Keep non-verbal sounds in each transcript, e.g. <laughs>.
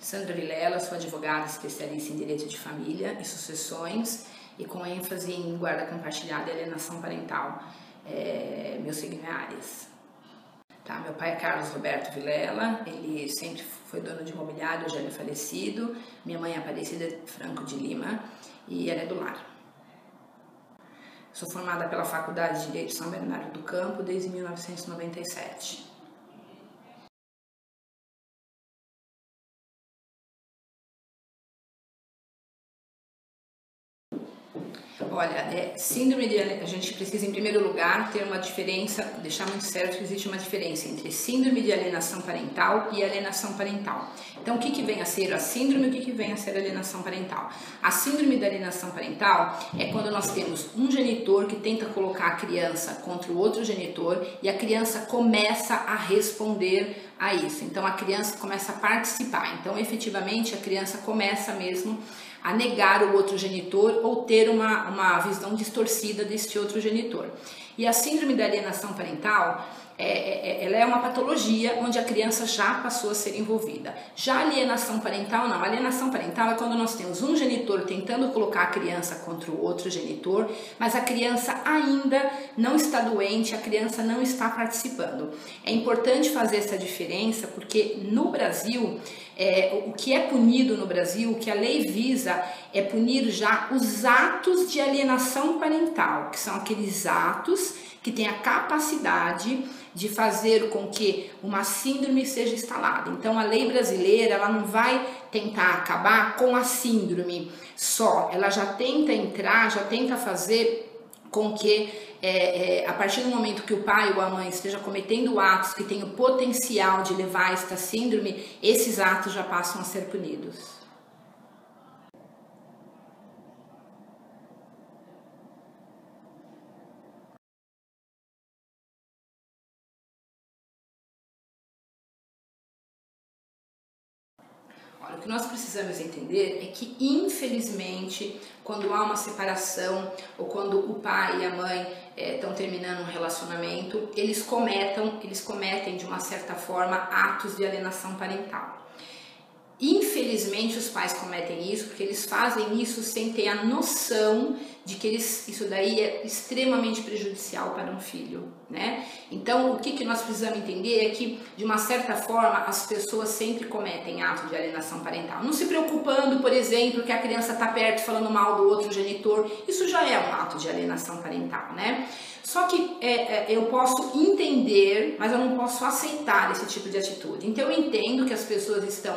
Sandra Vilela, sou advogada especialista em direito de família e sucessões e com ênfase em guarda compartilhada e alienação parental. É, meu signo é Ares. Tá, meu pai é Carlos Roberto Vilela, ele sempre foi dono de imobiliário, já é falecido. Minha mãe é Aparecida Franco de Lima e ela é do lar. Sou formada pela Faculdade de Direito São Bernardo do Campo desde 1997. Olha, é, síndrome de a gente precisa em primeiro lugar ter uma diferença, deixar muito certo que existe uma diferença entre síndrome de alienação parental e alienação parental. Então, o que, que vem a ser a síndrome e o que, que vem a ser a alienação parental? A síndrome da alienação parental é quando nós temos um genitor que tenta colocar a criança contra o outro genitor e a criança começa a responder a isso. Então, a criança começa a participar. Então, efetivamente, a criança começa mesmo a negar o outro genitor ou ter uma, uma visão distorcida deste outro genitor. E a síndrome da alienação parental é, é, é, ela é uma patologia onde a criança já passou a ser envolvida. Já alienação parental, não. Alienação parental é quando nós temos um genitor tentando colocar a criança contra o outro genitor, mas a criança ainda não está doente, a criança não está participando. É importante fazer essa diferença porque no Brasil, é, o que é punido no Brasil, o que a lei visa, é punir já os atos de alienação parental, que são aqueles atos que têm a capacidade de fazer com que uma síndrome seja instalada. Então a lei brasileira ela não vai tentar acabar com a síndrome só, ela já tenta entrar, já tenta fazer com que é, é, a partir do momento que o pai ou a mãe esteja cometendo atos que têm o potencial de levar a esta síndrome, esses atos já passam a ser punidos. Nós precisamos entender é que, infelizmente, quando há uma separação ou quando o pai e a mãe estão é, terminando um relacionamento, eles cometam, eles cometem de uma certa forma atos de alienação parental. Infelizmente, os pais cometem isso porque eles fazem isso sem ter a noção de que eles, isso daí é extremamente prejudicial para um filho, né? Então, o que, que nós precisamos entender é que, de uma certa forma, as pessoas sempre cometem ato de alienação parental. Não se preocupando, por exemplo, que a criança está perto falando mal do outro genitor, isso já é um ato de alienação parental, né? Só que é, é, eu posso entender, mas eu não posso aceitar esse tipo de atitude. Então, eu entendo que as pessoas estão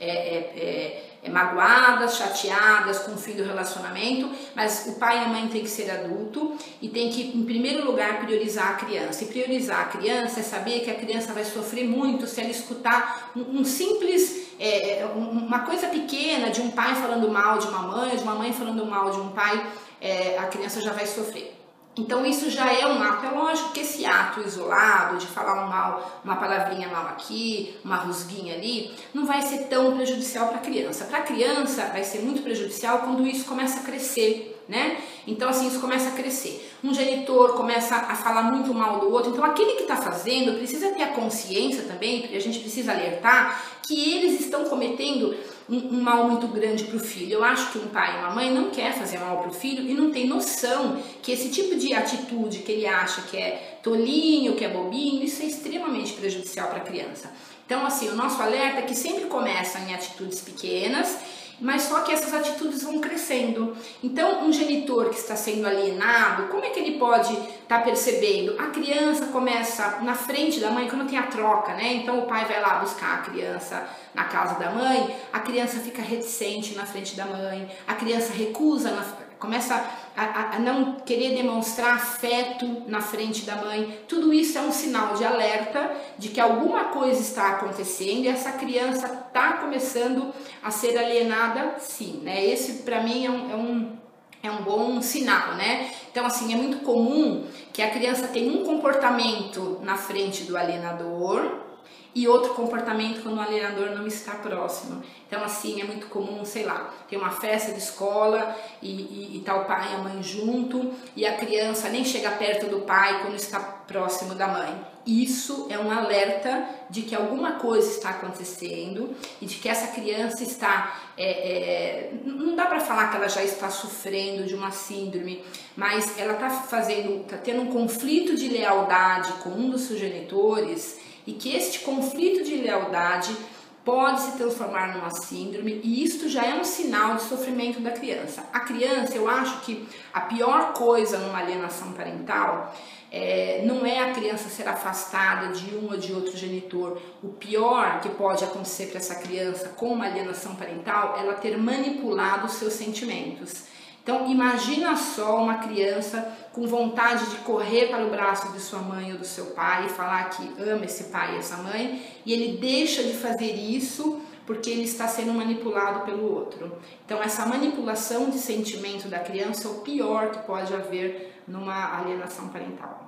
é, é, é, magoadas, chateadas com o fim do relacionamento, mas o pai e a mãe tem que ser adulto e tem que, em primeiro lugar, priorizar a criança. E priorizar a criança é saber que a criança vai sofrer muito se ela escutar um, um simples é, uma coisa pequena de um pai falando mal de uma mãe, de uma mãe falando mal de um pai, é, a criança já vai sofrer. Então isso já é um ato. É lógico que esse ato isolado de falar um mal, uma palavrinha mal aqui, uma rusguinha ali, não vai ser tão prejudicial para a criança. Para a criança vai ser muito prejudicial quando isso começa a crescer né? Então, assim, isso começa a crescer. Um genitor começa a falar muito mal do outro. Então, aquele que está fazendo precisa ter a consciência também, porque a gente precisa alertar que eles estão cometendo um, um mal muito grande para o filho. Eu acho que um pai e uma mãe não quer fazer mal para o filho e não tem noção que esse tipo de atitude que ele acha que é tolinho, que é bobinho, isso é extremamente prejudicial para a criança. Então, assim, o nosso alerta é que sempre começa em atitudes pequenas mas só que essas atitudes vão crescendo. Então, um genitor que está sendo alienado, como é que ele pode estar tá percebendo? A criança começa na frente da mãe, quando tem a troca, né? Então, o pai vai lá buscar a criança na casa da mãe, a criança fica reticente na frente da mãe, a criança recusa na começa a, a, não querer demonstrar afeto na frente da mãe. Tudo isso é um sinal de alerta de que alguma coisa está acontecendo e essa criança está começando a ser alienada, sim. Né? Esse, para mim, é um, é um é um bom sinal, né? Então, assim, é muito comum que a criança tenha um comportamento na frente do alienador, e outro comportamento quando o alienador não está próximo. Então, assim, é muito comum, sei lá, ter uma festa de escola e, e, e tá o pai e a mãe junto e a criança nem chega perto do pai quando está próximo da mãe. Isso é um alerta de que alguma coisa está acontecendo e de que essa criança está. É, é, não dá para falar que ela já está sofrendo de uma síndrome, mas ela está fazendo, está tendo um conflito de lealdade com um dos seus genitores e que este conflito de lealdade pode se transformar numa síndrome e isto já é um sinal de sofrimento da criança. A criança, eu acho que a pior coisa numa alienação parental é, não é a criança ser afastada de um ou de outro genitor. O pior que pode acontecer para essa criança com uma alienação parental é ela ter manipulado os seus sentimentos. Então, imagina só uma criança com vontade de correr para o braço de sua mãe ou do seu pai e falar que ama esse pai e essa mãe, e ele deixa de fazer isso porque ele está sendo manipulado pelo outro. Então, essa manipulação de sentimento da criança é o pior que pode haver numa alienação parental.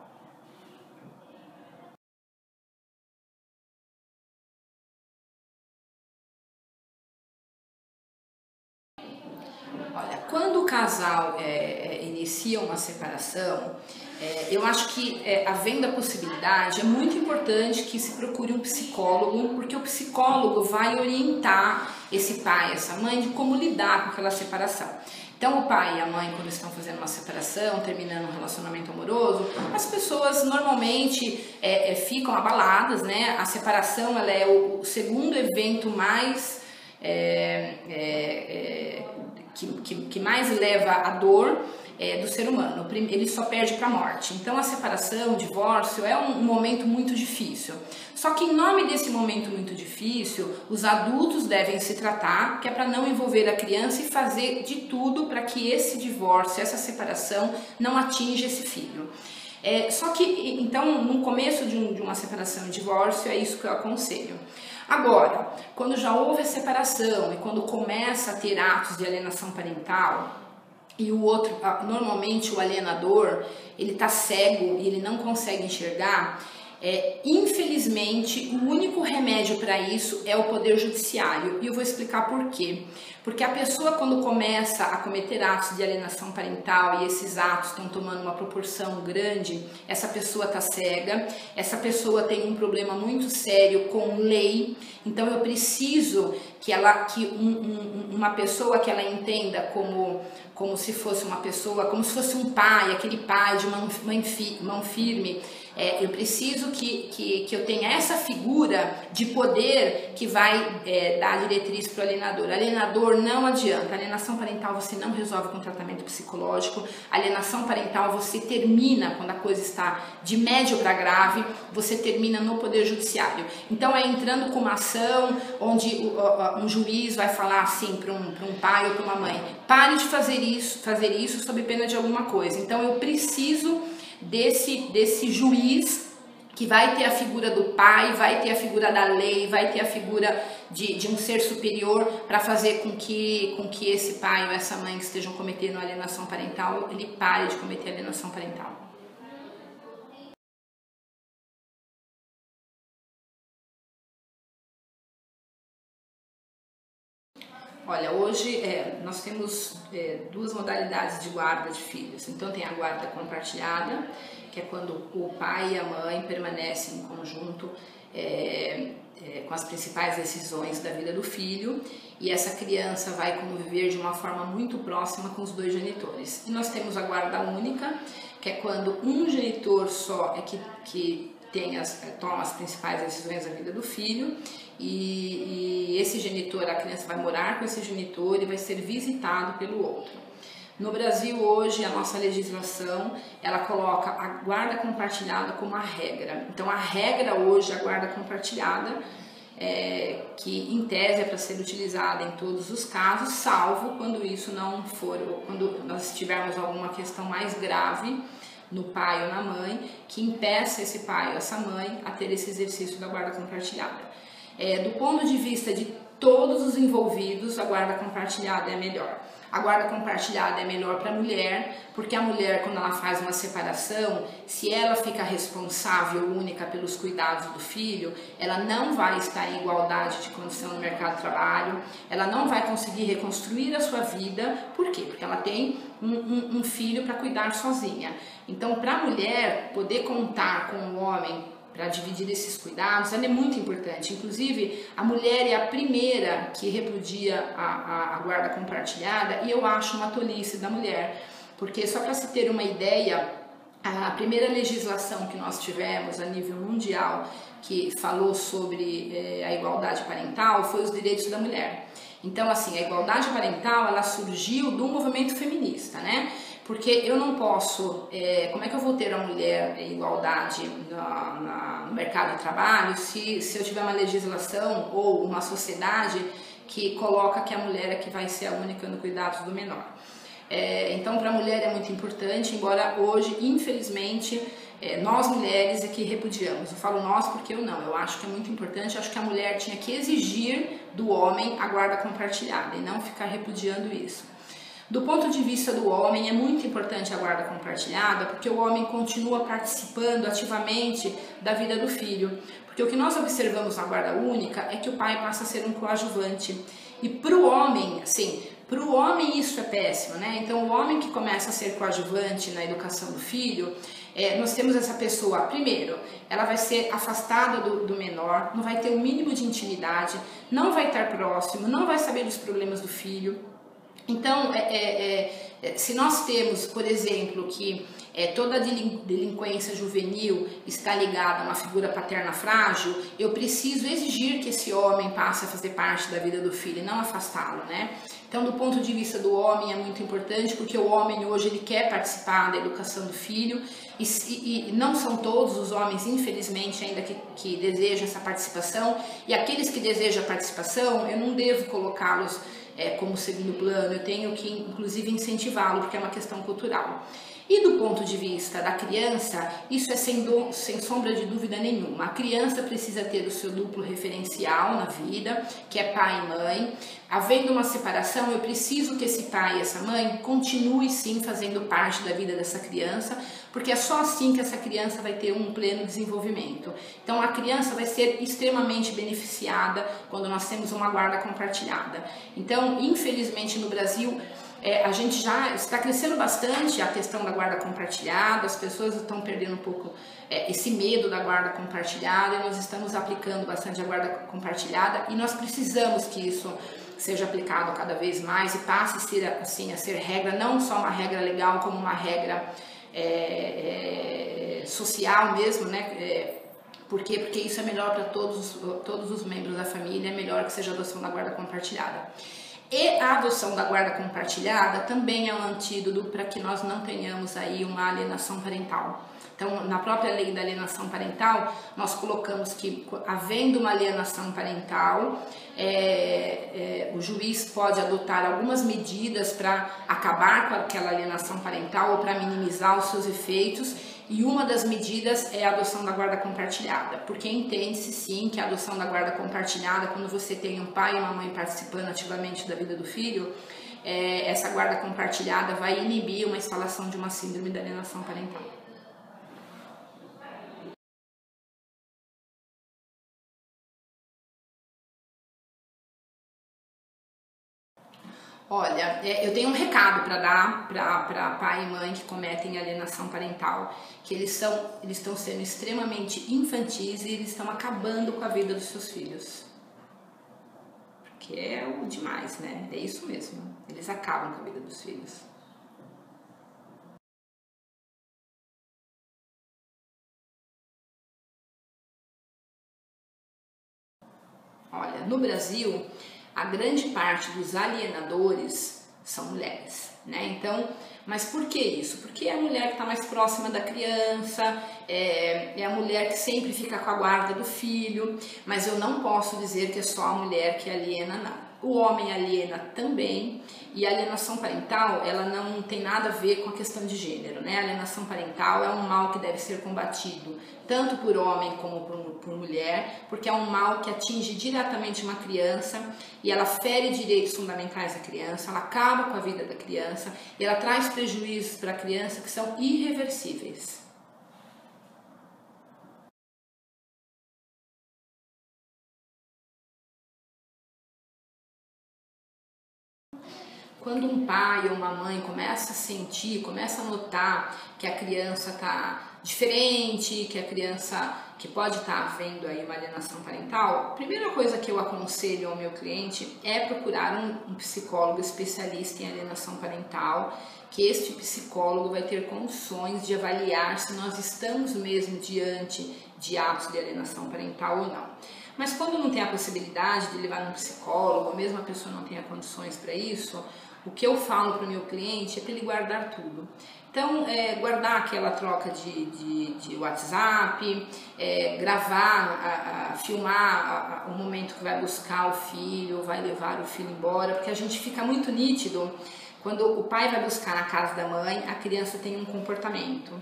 Quando o casal é, é, inicia uma separação, é, eu acho que é, havendo a possibilidade, é muito importante que se procure um psicólogo, porque o psicólogo vai orientar esse pai, essa mãe, de como lidar com aquela separação. Então, o pai e a mãe, quando estão fazendo uma separação, terminando um relacionamento amoroso, as pessoas normalmente é, é, ficam abaladas, né? A separação ela é o segundo evento mais é, é, é que, que, que mais leva a dor é, do ser humano. Ele só perde para a morte. Então a separação, o divórcio é um, um momento muito difícil. Só que em nome desse momento muito difícil, os adultos devem se tratar, que é para não envolver a criança e fazer de tudo para que esse divórcio, essa separação não atinja esse filho. É, só que, então, no começo de, um, de uma separação e divórcio, é isso que eu aconselho. Agora, quando já houve a separação e quando começa a ter atos de alienação parental, e o outro, normalmente o alienador, ele tá cego e ele não consegue enxergar, é, infelizmente, o único remédio para isso é o poder judiciário. E eu vou explicar por quê. Porque a pessoa, quando começa a cometer atos de alienação parental e esses atos estão tomando uma proporção grande, essa pessoa está cega, essa pessoa tem um problema muito sério com lei, então eu preciso que ela que um, um, uma pessoa que ela entenda como como se fosse uma pessoa, como se fosse um pai, aquele pai de mão, mão, mão firme, é, eu preciso que, que, que eu tenha essa figura de poder que vai é, dar diretriz para o alienador. Alienador não adianta. Alienação parental você não resolve com tratamento psicológico. Alienação parental você termina quando a coisa está de médio para grave, você termina no poder judiciário. Então é entrando com uma ação onde um juiz vai falar assim para um, um pai ou para uma mãe: pare de fazer isso, fazer isso sob pena de alguma coisa. Então eu preciso desse, desse juiz que vai ter a figura do pai, vai ter a figura da lei, vai ter a figura de, de um ser superior para fazer com que, com que esse pai ou essa mãe que estejam cometendo alienação parental, ele pare de cometer alienação parental. Olha, hoje é, nós temos é, duas modalidades de guarda de filhos. Então tem a guarda compartilhada, que é quando o pai e a mãe permanecem em conjunto é, é, com as principais decisões da vida do filho e essa criança vai conviver de uma forma muito próxima com os dois genitores. E nós temos a guarda única, que é quando um genitor só é que, que tem as, toma as principais decisões da vida do filho e, esse genitor, a criança vai morar com esse genitor e vai ser visitado pelo outro. No Brasil hoje a nossa legislação ela coloca a guarda compartilhada como a regra. Então a regra hoje é a guarda compartilhada é, que em tese é para ser utilizada em todos os casos, salvo quando isso não for, quando nós tivermos alguma questão mais grave no pai ou na mãe que impeça esse pai ou essa mãe a ter esse exercício da guarda compartilhada. É, do ponto de vista de todos os envolvidos, a guarda compartilhada é melhor. A guarda compartilhada é melhor para a mulher, porque a mulher, quando ela faz uma separação, se ela fica responsável única pelos cuidados do filho, ela não vai estar em igualdade de condição no mercado de trabalho, ela não vai conseguir reconstruir a sua vida, por quê? Porque ela tem um, um, um filho para cuidar sozinha. Então, para a mulher poder contar com o homem para dividir esses cuidados, ela é muito importante. Inclusive, a mulher é a primeira que repudia a, a, a guarda compartilhada e eu acho uma tolice da mulher, porque só para se ter uma ideia, a primeira legislação que nós tivemos a nível mundial que falou sobre eh, a igualdade parental foi os direitos da mulher. Então, assim, a igualdade parental ela surgiu do movimento feminista, né? Porque eu não posso, é, como é que eu vou ter a mulher em igualdade na, na, no mercado de trabalho se, se eu tiver uma legislação ou uma sociedade que coloca que a mulher é que vai ser a única no cuidado do menor. É, então, para a mulher é muito importante, embora hoje, infelizmente, é, nós mulheres é que repudiamos. Eu falo nós porque eu não. Eu acho que é muito importante. Acho que a mulher tinha que exigir do homem a guarda compartilhada e não ficar repudiando isso. Do ponto de vista do homem, é muito importante a guarda compartilhada, porque o homem continua participando ativamente da vida do filho. Porque o que nós observamos na guarda única é que o pai passa a ser um coadjuvante. E para o homem, assim, para o homem isso é péssimo, né? Então, o homem que começa a ser coadjuvante na educação do filho, é, nós temos essa pessoa, primeiro, ela vai ser afastada do, do, menor, não vai ter o um mínimo de intimidade, não vai estar próximo, não vai saber dos problemas do filho. Então, é, é, é, se nós temos, por exemplo, que é, toda delinquência juvenil está ligada a uma figura paterna frágil, eu preciso exigir que esse homem passe a fazer parte da vida do filho e não afastá-lo, né? Então, do ponto de vista do homem, é muito importante porque o homem hoje ele quer participar da educação do filho e, e, e não são todos os homens, infelizmente, ainda que, que desejam essa participação. E aqueles que desejam a participação, eu não devo colocá-los é, como segundo plano, eu tenho que, inclusive, incentivá-lo, porque é uma questão cultural. E do ponto de vista da criança, isso é sem, do, sem sombra de dúvida nenhuma. A criança precisa ter o seu duplo referencial na vida, que é pai e mãe. Havendo uma separação, eu preciso que esse pai e essa mãe continue sim fazendo parte da vida dessa criança, porque é só assim que essa criança vai ter um pleno desenvolvimento. Então a criança vai ser extremamente beneficiada quando nós temos uma guarda compartilhada. Então, infelizmente no Brasil, é, a gente já está crescendo bastante a questão da guarda compartilhada, as pessoas estão perdendo um pouco é, esse medo da guarda compartilhada e nós estamos aplicando bastante a guarda compartilhada e nós precisamos que isso seja aplicado cada vez mais e passe a ser, assim, a ser regra, não só uma regra legal, como uma regra é, é social mesmo, né? É, por quê? Porque isso é melhor para todos, todos os membros da família, é melhor que seja adoção da guarda compartilhada. E a adoção da guarda compartilhada também é um antídoto para que nós não tenhamos aí uma alienação parental. Então, na própria lei da alienação parental, nós colocamos que, havendo uma alienação parental, é, é, o juiz pode adotar algumas medidas para acabar com aquela alienação parental ou para minimizar os seus efeitos e uma das medidas é a adoção da guarda compartilhada, porque entende-se sim que a adoção da guarda compartilhada, quando você tem um pai e uma mãe participando ativamente da vida do filho, é, essa guarda compartilhada vai inibir uma instalação de uma síndrome da alienação parental. Olha, é, eu tenho um recado para dar para pai e mãe que cometem alienação parental, que eles são eles estão sendo extremamente infantis e eles estão acabando com a vida dos seus filhos. Porque é o demais, né? É isso mesmo. Eles acabam com a vida dos filhos. Olha, no Brasil, a grande parte dos alienadores são mulheres. né? Então, mas por que isso? Porque é a mulher que está mais próxima da criança, é, é, a mulher que sempre fica com a guarda do filho, mas eu não posso dizer que é só a mulher que aliena, não. O homem aliena também, e a alienação parental, ela não tem nada a ver com a questão de gênero, né? A alienação parental é um mal que deve ser combatido tanto por homem como por, por mulher, porque é um mal que atinge diretamente uma criança e ela fere direitos fundamentais da criança, ela acaba com a vida da criança e ela traz prejuízos para a criança que são irreversíveis. Quando um pai ou uma mãe começa a sentir, começa a notar que a criança está diferente, que a criança que pode estar tá vendo aí uma alienação parental, a primeira coisa que eu aconselho ao meu cliente é procurar um, um psicólogo especialista em alienação parental, que este psicólogo vai ter condições de avaliar se nós estamos mesmo diante de atos de alienação parental ou não. Mas quando não tem a possibilidade de levar um psicólogo, ou mesmo a pessoa não tenha condições para isso, o que eu falo para o meu cliente é para ele guardar tudo. Então, é, guardar aquela troca de, de, de WhatsApp, é, gravar, a, a, filmar a, o momento que vai buscar o filho, vai levar o filho embora, porque a gente fica muito nítido quando o pai vai buscar na casa da mãe, a criança tem um comportamento.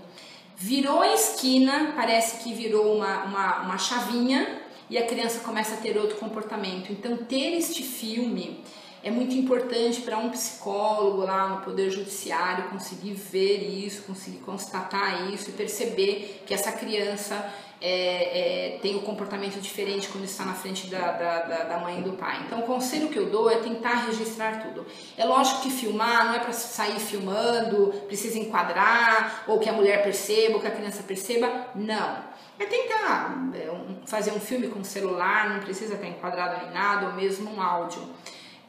Virou a esquina, parece que virou uma, uma, uma chavinha e a criança começa a ter outro comportamento. Então, ter este filme é muito importante para um psicólogo lá no Poder Judiciário conseguir ver isso, conseguir constatar isso e perceber que essa criança é, é, tem um comportamento diferente quando está na frente da, da, da, mãe e do pai. Então, o conselho que eu dou é tentar registrar tudo. É lógico que filmar não é para sair filmando, precisa enquadrar, ou que a mulher perceba, ou que a criança perceba. Não. É tentar é, fazer um filme com celular, não precisa estar enquadrado nem nada, ou mesmo um áudio.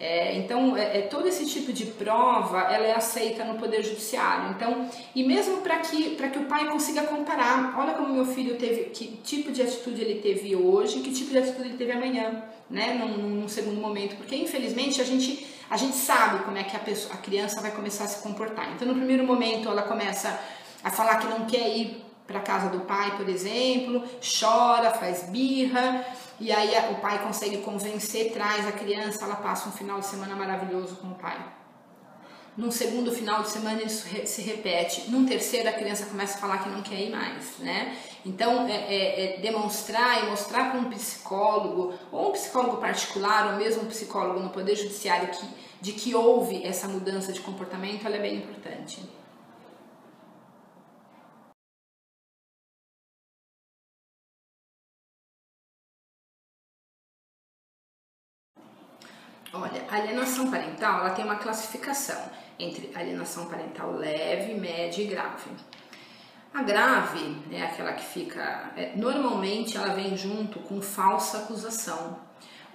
É, então, é, é, todo esse tipo de prova ela é aceita no Poder Judiciário. Então, e mesmo para que, que o pai consiga comparar, olha como meu filho teve, que tipo de atitude ele teve hoje, que tipo de atitude ele teve amanhã, né, num, num segundo momento. Porque, infelizmente, a gente, a gente sabe como é que a, pessoa, a criança vai começar a se comportar. Então, no primeiro momento, ela começa a falar que não quer ir para casa do pai, por exemplo, chora, faz birra e aí o pai consegue convencer, traz a criança, ela passa um final de semana maravilhoso com o pai. Num segundo final de semana isso se repete. Num terceiro a criança começa a falar que não quer ir mais, né? Então é, é, é demonstrar e mostrar para um psicólogo ou um psicólogo particular ou mesmo um psicólogo no poder judiciário que, de que houve essa mudança de comportamento, ela é bem importante. A alienação parental ela tem uma classificação entre alienação parental leve, média e grave. A grave é aquela que fica. É, normalmente ela vem junto com falsa acusação,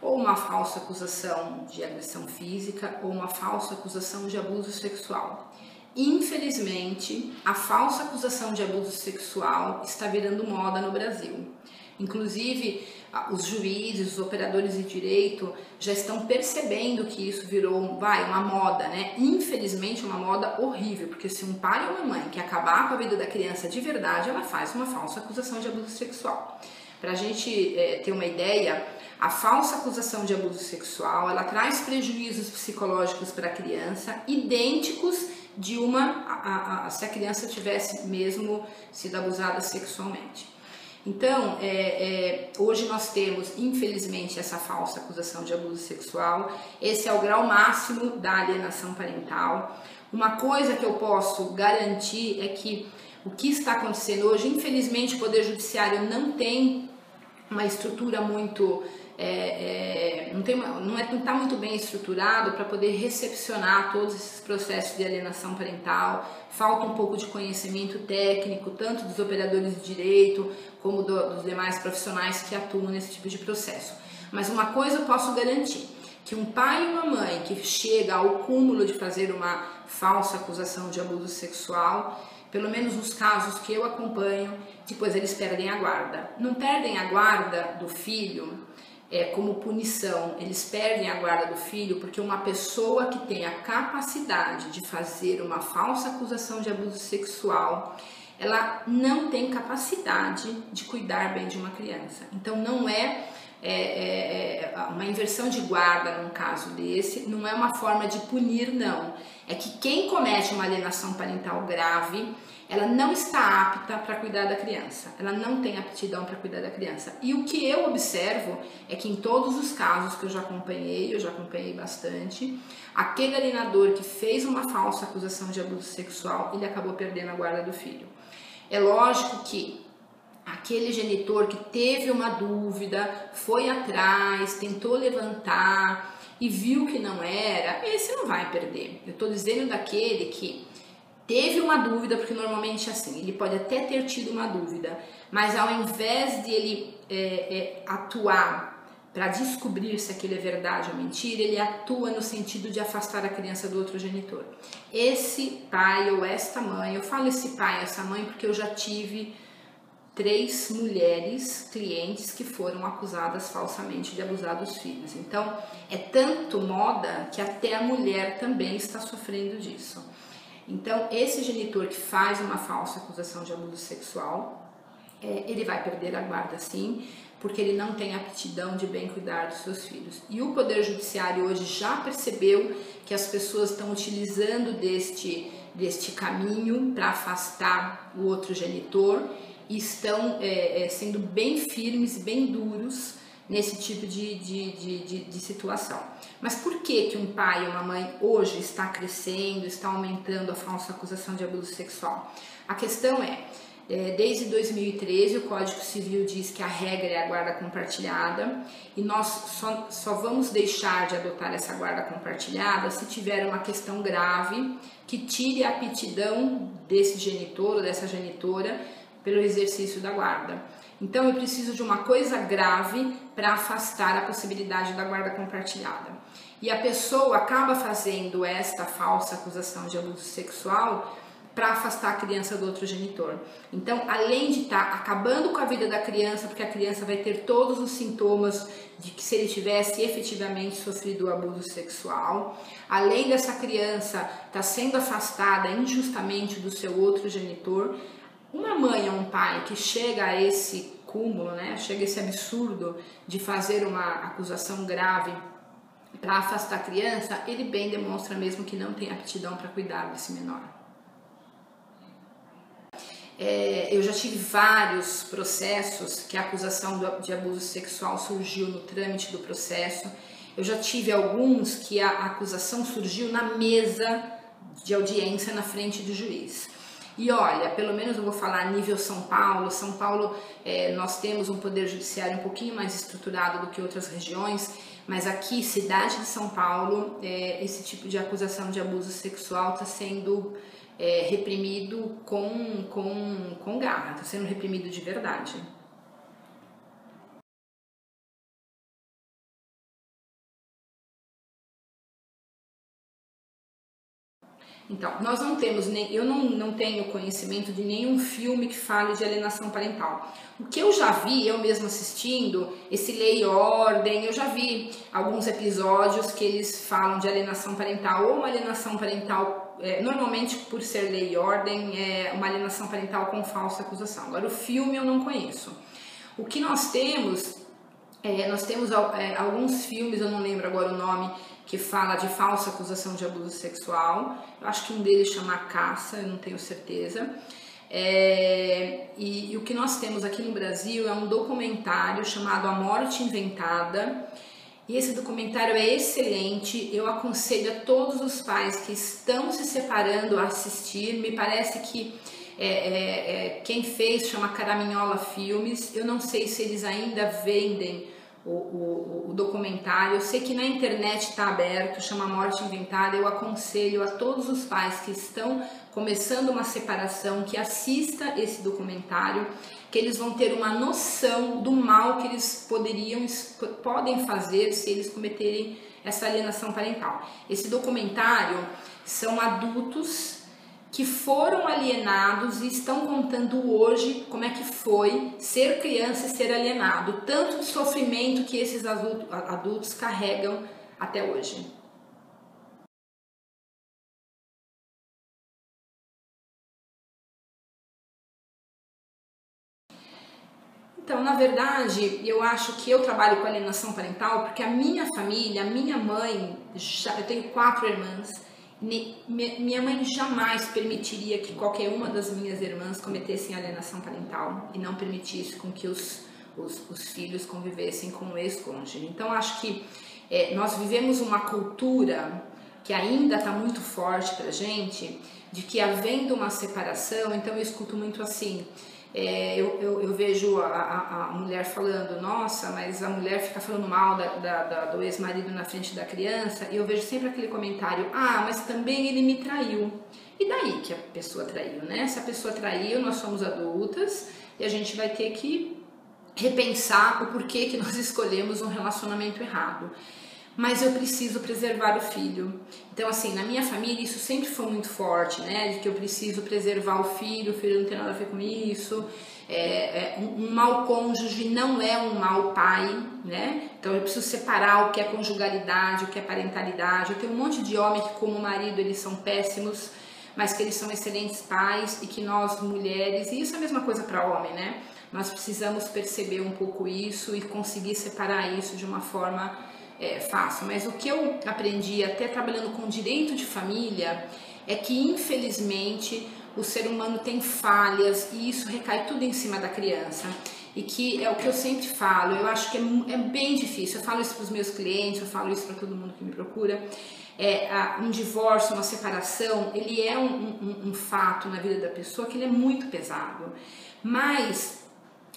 ou uma falsa acusação de agressão física, ou uma falsa acusação de abuso sexual. Infelizmente, a falsa acusação de abuso sexual está virando moda no Brasil. Inclusive, os juízes, os operadores de direito já estão percebendo que isso virou, vai, uma moda, né? Infelizmente, uma moda horrível, porque se um pai ou uma mãe quer acabar com a vida da criança de verdade, ela faz uma falsa acusação de abuso sexual. Para a gente é, ter uma ideia, a falsa acusação de abuso sexual ela traz prejuízos psicológicos para a criança idênticos de uma a, a, a, se a criança tivesse mesmo sido abusada sexualmente. Então, é, é, hoje nós temos, infelizmente, essa falsa acusação de abuso sexual. Esse é o grau máximo da alienação parental. Uma coisa que eu posso garantir é que o que está acontecendo hoje, infelizmente, o Poder Judiciário não tem uma estrutura muito é, é, não não é, não tá muito bem estruturado para poder recepcionar todos esses processos de alienação parental, falta um pouco de conhecimento técnico, tanto dos operadores de direito como do, dos demais profissionais que atuam nesse tipo de processo. Mas uma coisa eu posso garantir, que um pai e uma mãe que chega ao cúmulo de fazer uma falsa acusação de abuso sexual, pelo menos nos casos que eu acompanho, depois eles perdem a guarda. Não perdem a guarda do filho é, como punição, eles perdem a guarda do filho porque uma pessoa que tem a capacidade de fazer uma falsa acusação de abuso sexual, ela não tem capacidade de cuidar bem de uma criança. Então não é, é, é, é uma inversão de guarda num caso desse, não é uma forma de punir, não. É que quem comete uma alienação parental grave ela não está apta para cuidar da criança, ela não tem aptidão para cuidar da criança. E o que eu observo é que em todos os casos que eu já acompanhei, eu já acompanhei bastante, aquele alienador que fez uma falsa acusação de abuso sexual, ele acabou perdendo a guarda do filho. É lógico que aquele genitor que teve uma dúvida, foi atrás, tentou levantar e viu que não era, esse não vai perder. Eu estou dizendo daquele que teve uma dúvida, porque normalmente é assim, ele pode até ter tido uma dúvida, mas ao invés de ele é, é, atuar para descobrir se aquilo é verdade ou mentira, ele atua no sentido de afastar a criança do outro genitor. Esse pai ou esta mãe, eu falo esse pai, essa mãe, porque eu já tive três mulheres clientes que foram acusadas falsamente de abusar dos filhos. Então, é tanto moda que até a mulher também está sofrendo disso. Então, esse genitor que faz uma falsa acusação de abuso sexual, é, ele vai perder a guarda sim, porque ele não tem aptidão de bem cuidar dos seus filhos. E o Poder Judiciário hoje já percebeu que as pessoas estão utilizando deste, deste caminho para afastar o outro genitor e estão é, é, sendo bem firmes, bem duros nesse tipo de, de, de, de, de situação. Mas por que, que um pai ou uma mãe hoje está crescendo, está aumentando a falsa acusação de abuso sexual? A questão é, é, desde 2013 o Código Civil diz que a regra é a guarda compartilhada e nós só, só vamos deixar de adotar essa guarda compartilhada se tiver uma questão grave que tire a aptidão desse genitor ou dessa genitora pelo exercício da guarda. Então eu preciso de uma coisa grave para afastar a possibilidade da guarda compartilhada. E a pessoa acaba fazendo esta falsa acusação de abuso sexual para afastar a criança do outro genitor. Então, além de estar tá acabando com a vida da criança, porque a criança vai ter todos os sintomas de que se ele tivesse efetivamente sofrido o abuso sexual, além dessa criança estar tá sendo afastada injustamente do seu outro genitor, uma mãe ou um pai que chega a esse cúmulo, né, chega esse absurdo de fazer uma acusação grave para afastar a criança, ele bem demonstra mesmo que não tem aptidão para cuidar desse menor. É, eu já tive vários processos que a acusação de abuso sexual surgiu no trâmite do processo. Eu já tive alguns que a acusação surgiu na mesa de audiência na frente do juiz. E olha, pelo menos eu vou falar nível São Paulo. São Paulo, é, nós temos um poder judiciário um pouquinho mais estruturado do que outras regiões, mas aqui, cidade de São Paulo, é, esse tipo de acusação de abuso sexual está sendo é, reprimido com, com, com garra, está sendo reprimido de verdade. Então, nós não temos nem, eu não, não tenho conhecimento de nenhum filme que fale de alienação parental. O que eu já vi, eu mesmo assistindo, esse Lei e Ordem, eu já vi alguns episódios que eles falam de alienação parental ou uma alienação parental, é, normalmente por ser Lei e Ordem, é uma alienação parental com falsa acusação. Agora, o filme eu não conheço. O que nós temos, é, nós temos é, alguns filmes, eu não lembro agora o nome, que fala de falsa acusação de abuso sexual. Eu acho que um deles chama Caça, eu não tenho certeza. É, e, e, o que nós temos aqui no Brasil é um documentário chamado A Morte Inventada. E esse documentário é excelente. Eu aconselho a todos os pais que estão se separando a assistir. Me parece que é, é, é quem fez chama Caraminhola Filmes. Eu não sei se eles ainda vendem o, o, o, documentário. Eu sei que na internet está aberto, chama Morte Inventada. Eu aconselho a todos os pais que estão começando uma separação que assista esse documentário, que eles vão ter uma noção do mal que eles poderiam podem fazer se eles cometerem essa alienação parental. Esse documentário são adultos que foram alienados e estão contando hoje como é que foi ser criança e ser alienado, tanto de sofrimento que esses adultos carregam até hoje. Então, na verdade, eu acho que eu trabalho com alienação parental porque a minha família, a minha mãe, eu tenho quatro irmãs, minha mãe jamais permitiria que qualquer uma das minhas irmãs cometessem alienação parental e não permitisse com que os, os, os filhos convivessem com o ex-cônjuge. Então, acho que é, nós vivemos uma cultura que ainda está muito forte para gente, de que havendo uma separação, então eu escuto muito assim, é, eu, eu, eu, vejo a, a, a, mulher falando, nossa, mas a mulher fica falando mal da, da, da, do ex-marido na frente da criança, e eu vejo sempre aquele comentário, ah, mas também ele me traiu. E daí que a pessoa traiu, né? Se a pessoa traiu, nós somos adultas e a gente vai ter que repensar o porquê que nós <laughs> escolhemos um relacionamento errado mas eu preciso preservar o filho. Então, assim, na minha família isso sempre foi muito forte, né? De que eu preciso preservar o filho, o filho não tem nada a ver com isso. É, é, um, mau cônjuge não é um mau pai, né? Então eu preciso separar o que é conjugalidade, o que é parentalidade. Eu tenho um monte de homem que, como marido, eles são péssimos, mas que eles são excelentes pais e que nós mulheres, e isso é a mesma coisa para homem, né? Nós precisamos perceber um pouco isso e conseguir separar isso de uma forma é, fácil, mas o que eu aprendi até trabalhando com direito de família é que infelizmente o ser humano tem falhas e isso recai tudo em cima da criança. E que é o que eu sempre falo, eu acho que é, é bem difícil. Eu falo isso para os meus clientes, eu falo isso para todo mundo que me procura. É, um divórcio, uma separação, ele é um, um, um fato na vida da pessoa que ele é muito pesado. Mas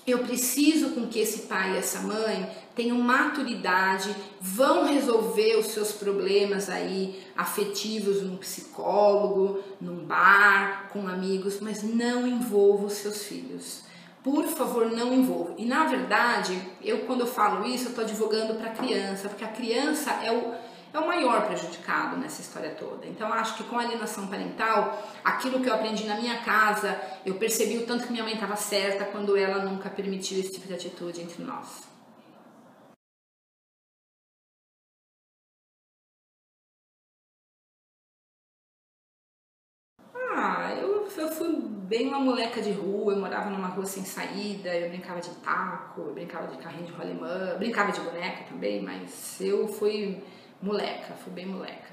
eu preciso com que esse pai e essa mãe tenham maturidade, vão resolver os seus problemas aí afetivos num psicólogo, num bar, com amigos, mas não envolva os seus filhos. Por favor, não envolva. E na verdade, eu quando eu falo isso, eu estou advogando para a criança, porque a criança é o é o maior prejudicado nessa história toda. Então, acho que com alienação parental, aquilo que eu aprendi na minha casa, eu percebi o tanto que minha mãe estava certa quando ela nunca permitiu esse tipo de atitude entre nós. Bem uma moleca de rua, eu morava numa rua sem saída, eu brincava de taco, eu brincava de carrinho de rolimã, brincava de boneca também, mas eu fui moleca, fui bem moleca.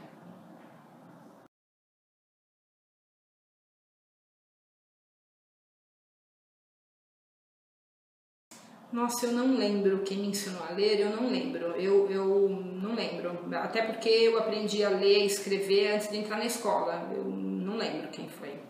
Nossa, eu não lembro quem me ensinou a ler, eu não lembro, eu, eu não lembro. Até porque eu aprendi a ler e escrever antes de entrar na escola, eu não lembro quem foi.